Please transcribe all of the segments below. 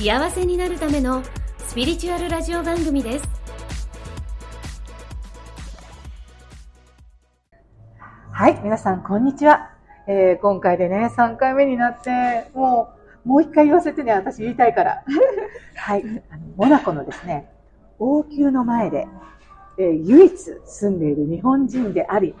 幸せになるためのスピリチュアルラジオ番組ですはい、皆さん、こんにちは。えー今回でね、3回目になって、もう、もう一回言わせてね、私言いたいから。はい、あのモナコのですね、王宮の前で、えー唯一住んでいる日本人であり、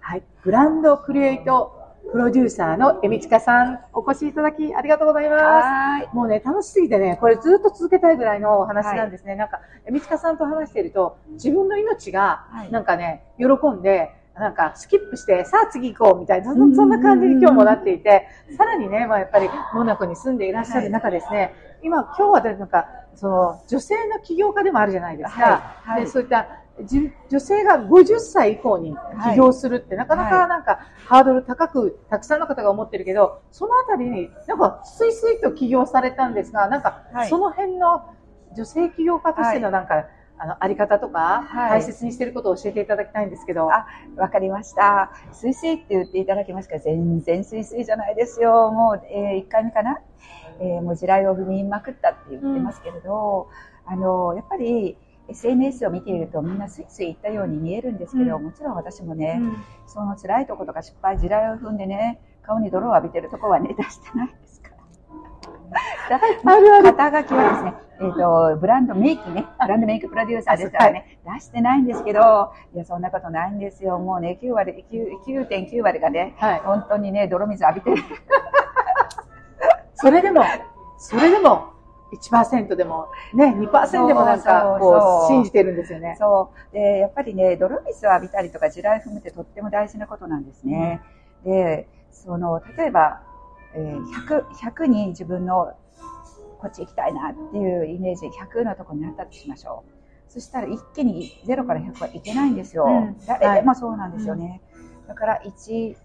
はい、グランドクリエイトプロデューサーのエミチカさん、お越しいただきありがとうございます。はもうね、楽しすぎてね、これずっと続けたいぐらいのお話なんですね。なんか、えみちかさんと話していると、自分の命がは、い。なんかね、喜んで、なんか、スキップして、さあ次行こうみたいな、そんそんな感じに今日もなっていて、さらにね、まあやっぱり、モナコに住んでいらっしゃる中ですね、今、今日はねなんか、その、女性の起業家でもあるじゃないですか。はい。はい。でそういった、じ女性が50歳以降に起業するって、なかなかなんか、ハードル高く、たくさんの方が思ってるけど、そのあたりに、なんか、スイスイと起業されたんですが、なんか、はい。その辺の女性起業家としてのなんか、あの、あり方とか、はい。大切にしていることを教えていただきたいんですけど。あわかりました。スイスイって言っていただきますから、全然スイスイじゃないですよ。もう、え1回目かな、えーもう地雷を踏みまくったって言ってますけれど、あの、やっぱり SNS を見ているとみんなスイスイ行ったように見えるんですけど、うんもちろん私もね、うんその辛いとことか失敗、地雷を踏んでね、顔に泥を浴びてるとこはね、出してないですから。だ あるある肩書きはですね、えっ、と、ブランドメイクね、ブランドメイクプロデューサーですからね、出してないんですけど、いや、そんなことないんですよ。もうね、9割、9 9.9割がね、はい。本当にね、泥水浴びてる。それでも、それでも、1%でも、ね、2%でもなんか、こう、信じてるんですよね。そう。で、やっぱりね、泥水を浴びたりとか地雷踏むってとっても大事なことなんですね。で、その、例えば、えー100、100に自分のこっち行きたいなっていうイメージ、100のところにあったとしましょう。そしたら一気に0から100はいけないんですよ。うん誰でもそうなんですよね。だから1、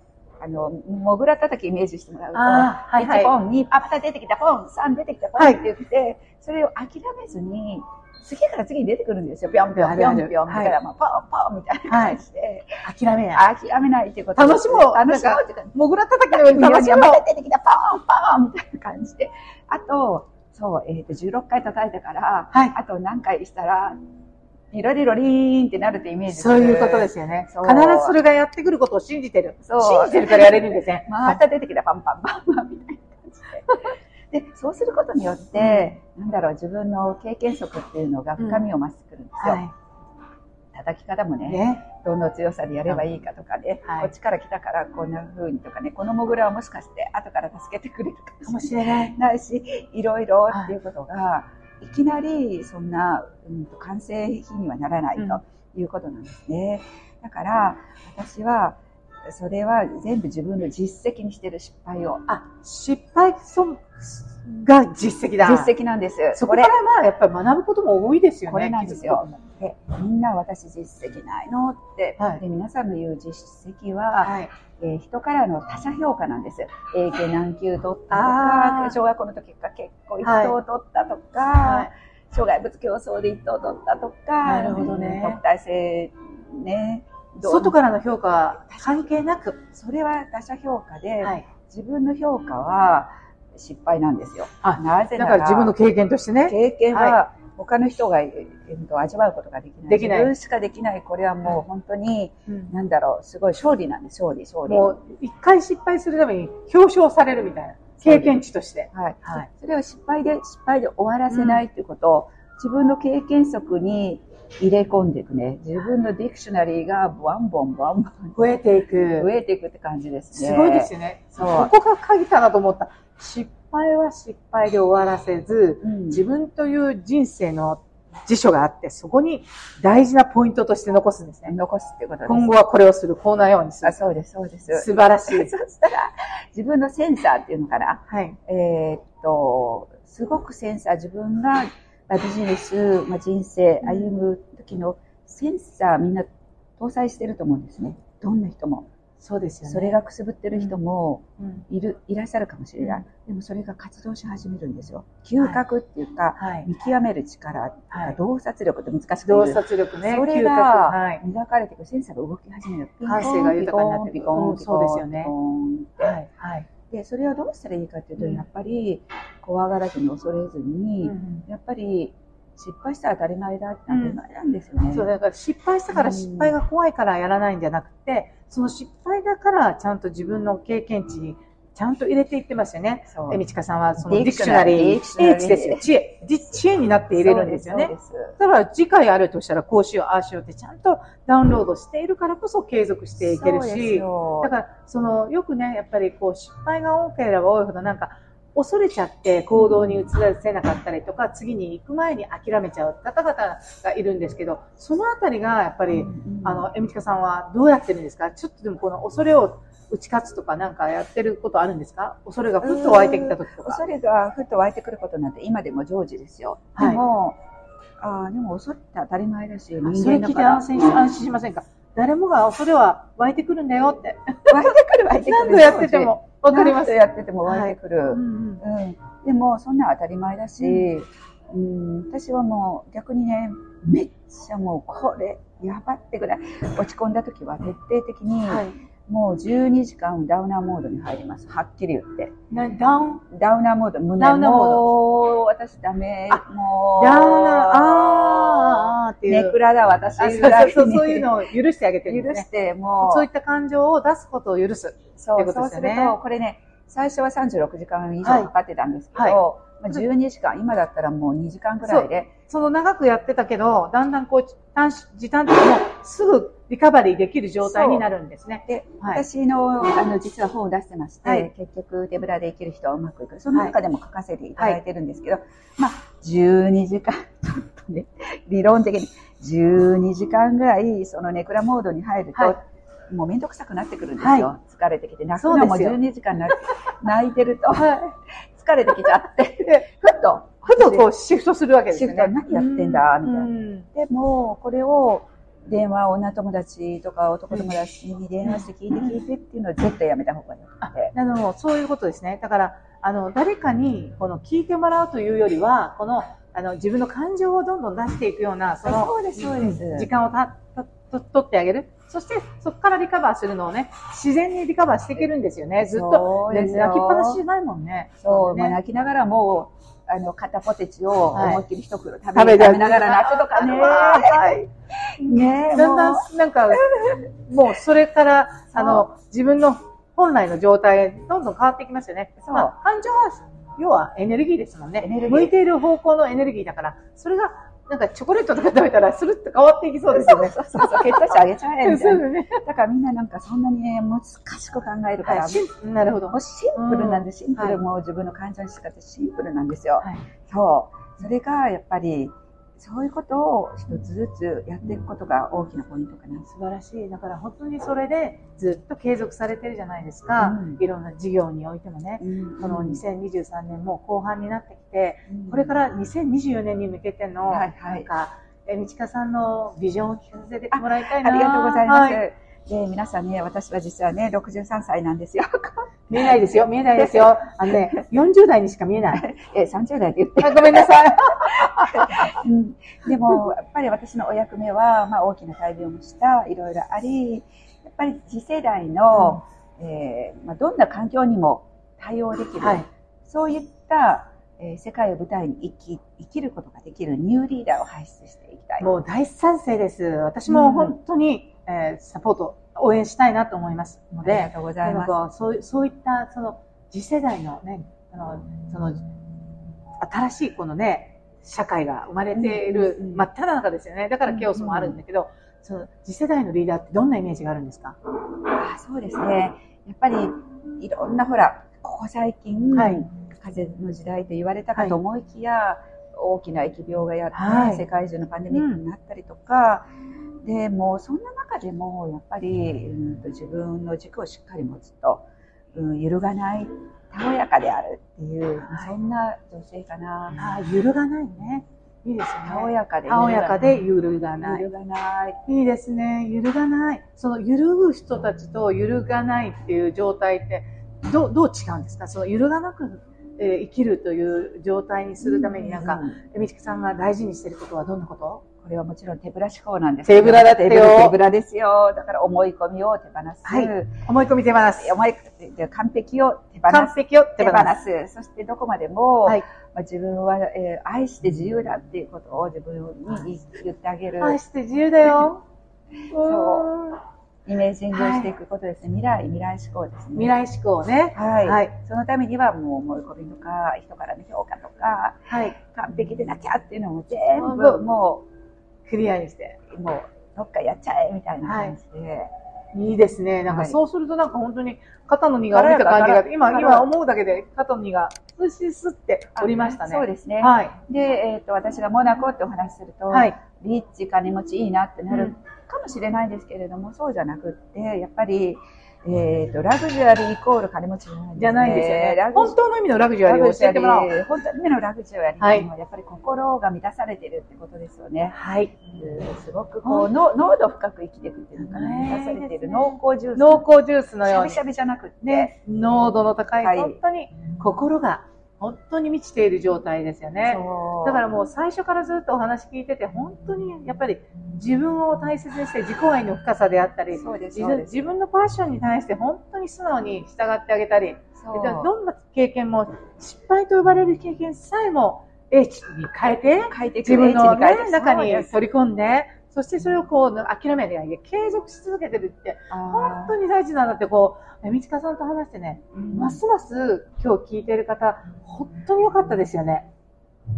あの、モグラ叩きイメージしてもらうと、はいはい。1ポン、2、あ、また出てきた、ポン、3出てきた、ポンって言って、それを諦めずに、次から次に出てくるんですよ。ぴょんぴょん、ぴょんぴょん、みたいな、まあ、ポンポンみたいな感じで、諦めない。諦めないっていうこと。楽しもう。楽しもう。ってもぐら叩きのように楽しもう。出てきた、ポンポンみたいな感じで。あと、そう、えっ、と、16回叩いたから、はい。あと何回したら、リロリロリーンってなるってイメージ。そういうことですすよね。必ずそれがやってくることを信じてる。そう信じてるからやれるんですね。また出てきた、パンパンパンパンみたいな感じで。で、そうすることによって、なんだろう、自分の経験則っていうのが深みを増してくるんですよ。は叩き方もい。ね、ね。どの強さでやればいいかとかね、はいこっちから来たからこんな風にとかね、このモグラはもしかして後から助けてくれるかかももしれしれない。ないし、いろいろっていうことが、い、きなりそんな、うん、と完成品にはならないということなんですね。だから、私は、それは全部自分の実績にしてる失敗を。あ、失敗そが実績だ。実績なんです。そこからまあ、やっぱり学ぶことも多いですよね。これなんですよ。で、みんな私実績ないのって、はいで皆さんの言う実績は、はい。えー人からの他者評価なんです。英検何級取ったとか、小学校の時か結構一はい等取ったとか、はい障害物競争で一等取ったとか、なるほどね特待生ね、外からの評価は関係なく。それは他者評価で、はい。自分の評価は失敗なんですよ。あなぜなだからら自分の経験としてね。経験はは他の人が、えーと味わうことができない。できない自分しかできない。これはもう本当に、うんなんだろう、すごい勝利なんです、勝利、勝利。もう、一回失敗するために表彰されるみたいな。経験値として。はい。はいそれを失敗で、失敗で終わらせないっていうことを、自分の経験則に入れ込んでいくね。自分のディクショナリーがバンボンバンボン増えていく。増えていくって感じですね。すごいですよね。そうここが鍵かなと思った。失敗は失敗で終わらせず、うん自分という人生の辞書があって、そこに大事なポイントとして残すんですね。残すっていうことです。今後はこれをする、こんなようにするあ、。そうです、そうです。素晴らしそい。したら、自分のセンサーっていうのかな。はい。えーっと、すごくセンサー、自分がまあ、ビジネス、まあ、人生、歩む時のセンサーみんな搭載してると思うんですね。どんな人も。そうですよね。それがくすぶってる人もうん、いる、いらっしゃるかもしれない。でもそれが活動し始めるんですよ。嗅覚っていうか、はい。見極める力とはいか洞察力って難しく洞言う。察力ね。それがはい。磨かれていくセンサーが動き始める。感性が豊かになっていくピコンうんそうですよねはい。はい。で、それをどうしたらいいかっていうと、うんやっぱり怖がらずに恐れずに、やっぱり失敗したら当たり前だって当たり前なんですよね。そう、だから失敗したから失敗が怖いからやらないんじゃなくて、その失敗だからちゃんと自分の経験値にちゃんと入れていってますよね。そうえみちかさんはそのディクショナリー、知ですよ。知恵。じ知恵になって入れるんですよね。だから次回あるとしたらこうしよう、ああしようってちゃんとダウンロードしているからこそ継続していけるし、よだからそのよくね、やっぱりこう失敗が多ければ多いほどなんか恐れちゃって行動に移せなかったりとか、次に行く前に諦めちゃう方々がいるんですけど、そのあたりがやっぱり、うんあの、えみちかさんはどうやってるんですか？ちょっとでもこの恐れを打ち勝つとかなんかやってることあるんですか？恐れがふっと湧いてきた時とか。恐れがふっと湧いてくることなんて今でも常時ですよ。はいでも、ああ、でも恐れって当たり前だし、人それ聞いて間だから。安心し安心しませんか？誰もが恐れは湧いてくるんだよって。湧いてくる湧いてくる。何度やっててもわかります。やってても湧いてくる。でもそんなん当たり前だし、うん私はもう逆にねめっちゃもうこれやばってぐらい落ち込んだ時は徹底的に、はい。もう12時間ダウナーモードに入ります。はっきり言って。なダウン、ダウナーモード。胸ダウナーモード。私ダメ。あもう。ダウナー、あーっていう。ネクラだ私あそうぐらいにそうそういうのを許してあげてるん許。してもう。そういった感情を出すことを許す。そうってことそうするとこれね最初は36時間以上かかってたんですけど、はいまあ、12時間。今だったらもう2時間ぐらいで。その長くやってたけど、だんだんこう、短時時短的にもすぐリカバリーできる状態になるんですね。で、はい。私のあの実は本を出してまして、はい。結局手ぶらで生きる人はうまくいく。その中でも書かせていただいてるんですけど、まあ12時間ちょっとね 理論的に12時間ぐらいそのネクラモードに入ると、はい。もう面倒くさくなってくるんですよ、は疲れてきて。泣くのもそうですよ。12時間な泣いてると。はい。疲れてきちゃって。で、ふっとふとこうシフトするわけですよね。シフト何やってんだみたいな。うん。でもこれを電話女友達とか男友達に電話して聞いて聞いてっていうのは絶対やめた方がいいあの、そういうことですね。だから、あの、誰かに、この、聞いてもらうというよりは、この、あの、自分の感情をどんどん出していくような、その、そうですそうです。時間をた、た、と、取ってあげる。そして、そこからリカバーするのをね、自然にリカバーしていけるんですよね。ずっとそ、うね泣きっぱなしじゃないもんね。そう、まあね。泣きながらもう、あの、片ポテチをはい思いっきり一袋食べ,、食べて食べながら泣くとかね。はい。ねだんだもん、なんか、もうそれから、あの、自分の本来の状態へどんどん変わっていきますよね。そうまあ感情は、要はエネルギーですもんね。向いている方向のエネルギーだから、それが、なんかチョコレートとか食べたら、スルッと変わっていきそうですよね。そうそうそう、血糖値上げちゃえみたそいうな。ですね。だからみんななんかそんなにね、難しく考えるから、はいなるほど。もうシンプルなんで、シンプはいルも自分の感情にしかってシンプルなんですよ。はいそう。それがやっぱり、そういうことを一つずつやっていくことが大きなポイントかな。素晴らしい。だから本当にそれでずっと継続されてるじゃないですか。うんいろんな事業においてもね。この2023年も後半になってきて、これから2024年に向けての、はいはいなんか、え、みちかさんのビジョンを聞かせてもらいたいな。ありがとうございます。はいで、皆さんね、私は実はね、63歳なんですよ。見えないですよ、見えないですよ。あのね、40代にしか見えない。え、30代って言って。あごめんなさい。うんでも、やっぱり私のお役目は、まあ、大きな大病もした、いろいろあり、やっぱり次世代の、えーまあ、どんな環境にも対応できる、はい。そういった、えー世界を舞台に生き生きることができるニューリーダーを輩出していきたい。もう大賛成です。私も本当に、えーサポート、応援したいなと思いますので、ありがとうございます。そういそういった、その、次世代のね、あの、その、新しいこのね、社会が生まれているうんうんうん真っ只中ですよね。だからケオスもあるんだけど、その次世代のリーダーってどんなイメージがあるんですか？あそうですね。やっぱりいろんなほら、ここ最近、はい。風の時代と言われたかと思いきや、大きな疫病がやって、はい。世界中のパンデミックになったりとか、でもうそんな中でもやっぱり、うんと自分の軸をしっかり持つと、うん、揺るがない、たおやかであるっていう、はいそんな女性かな。ああ、揺るがないね。いいですね。たおやかで。たおやかで揺るがない。揺るがない。いいですね。揺るがない。その揺るぐ人たちと揺るがないっていう状態って、どう、どう違うんですか？その揺るがなく、えー生きるという状態にするためになんか、うんえみちきさんが大事にしてることはどんなこと？これはもちろん手ぶら思考なんです手ぶらだってよ手ぶらですよ。だから思い込みを手放す。はい思い込み手放す。思いで完璧を手放す。完璧を手手放放す。す。そしてどこまでも、はいまあ、自分は、えー愛して自由だっていうことを自分に言言ってあげる。愛して自由だよ。そううんイメージングをしていくことですね。未来、未来思考ですね。未来志向ね。はい、はいそのためにはもう思い込みとか、人からの評価とか、はい。完璧でなきゃっていうのも全部もクリアにして。う、もう、どっかやっちゃえみたいな感じで。いいですね。なんかはいそうするとなんか本当に肩の荷が下りた感じが、今、今思うだけで肩の荷がスッスッって降りましたね。そうですね。はい。で、えっ、と、私がモナコってお話しすると、はい。リッチ、金持ちいいなってなるうんかもしれないですけれども、そうじゃなくって、やっぱり、えっ、と、ラグジュアリーイコール金持ちじゃないんです、ね。じゃないですよね。本当の意味のラグジュアリーを教えてもらおう。本当の意味のラグジュアリーっていうのは、やっぱり心が満たされてるってことですよね。はい。うんすごくこう、の濃度深く生きていくっていうのかな。ね満たされてる濃厚ジュース。濃厚ジュースのようにしゃべし。ゃべじゃなくって、ね、濃度の高い、はい本当に心が本当に満ちている状態ですよね。だからもう最初からずっとお話聞いてて、本当にやっぱり自分を大切にして自己愛の深さであったり、自分のパッションに対して本当に素直に従ってあげたり、どんな経験も失敗と呼ばれる経験さえも英知に変えて、書いて自分の、ね中に取り込んで、そしてそれをこう諦めないで継続し続けてるって本当に大事なんだってこう、えみちかさんと話してね、ますます今日聞いている方、本当に良かったですよね。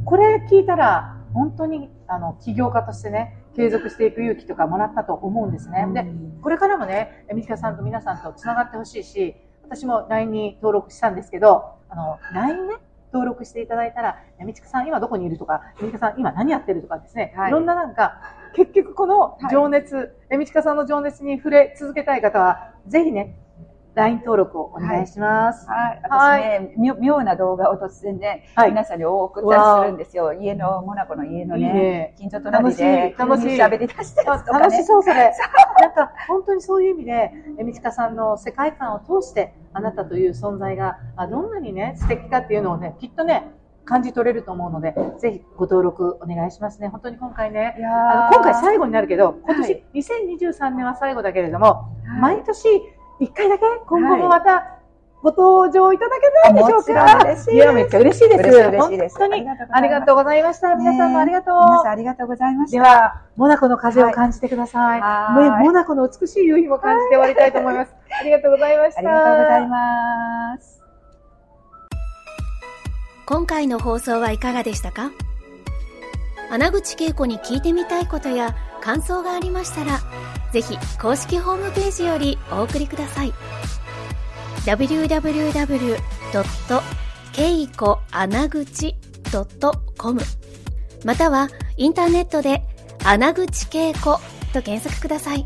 これ聞いたら、本当にあの起業家としてね、継続していく勇気とかもらったと思うんですね。で、これからもね、えみちかさんと皆さんと繋がってほしいし、私も LINE に登録したんですけど、あの、LINE ね、登録していただいたら、えみちかさん今どこにいるとか、えみちかさん今何やってるとかですね、はい。いろんななんか、結局この情熱、えみちかさんの情熱に触れ続けたい方は、ぜひね、LINE 登録をお願いします。はい、は私ね、妙妙な動画を突然ね、はい。皆さんに送ったりするんですよ。家の、モナコの家のいいね、ね近所隣で、楽しい。楽しい。喋り出したやつとかね。楽しそう、それ。なんか、本当にそういう意味で、えみちかさんの世界観を通して、あなたという存在が、あどんなにね、素敵かっていうのをね、きっとね、感じ取れると思うので、ぜひご登録お願いしますね。本当に今回ね、今回最後になるけど、今年、は2023年は最後だけれども、はい。毎年1回だけ？今後もまたご登場いただけないでしょうもちろんか嬉しいですいや、めっちゃ嬉しいです。嬉しい嬉しいです本当にあありがとうございました。皆さんもありがとう。皆さんありがとうございました。では、モナコの風を感じてください。はいモナコの美しい夕日も感じて終わりたいと思います。ありがとうございました。ありがとうございます。今回の放送はいかがでしたか？穴口恵子に聞いてみたいことや感想がありましたら、ぜひ公式ホームページよりお送りください。www.keikoanaguchi.com またはインターネットで穴口恵子と検索ください。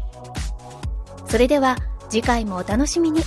それでは次回もお楽しみに。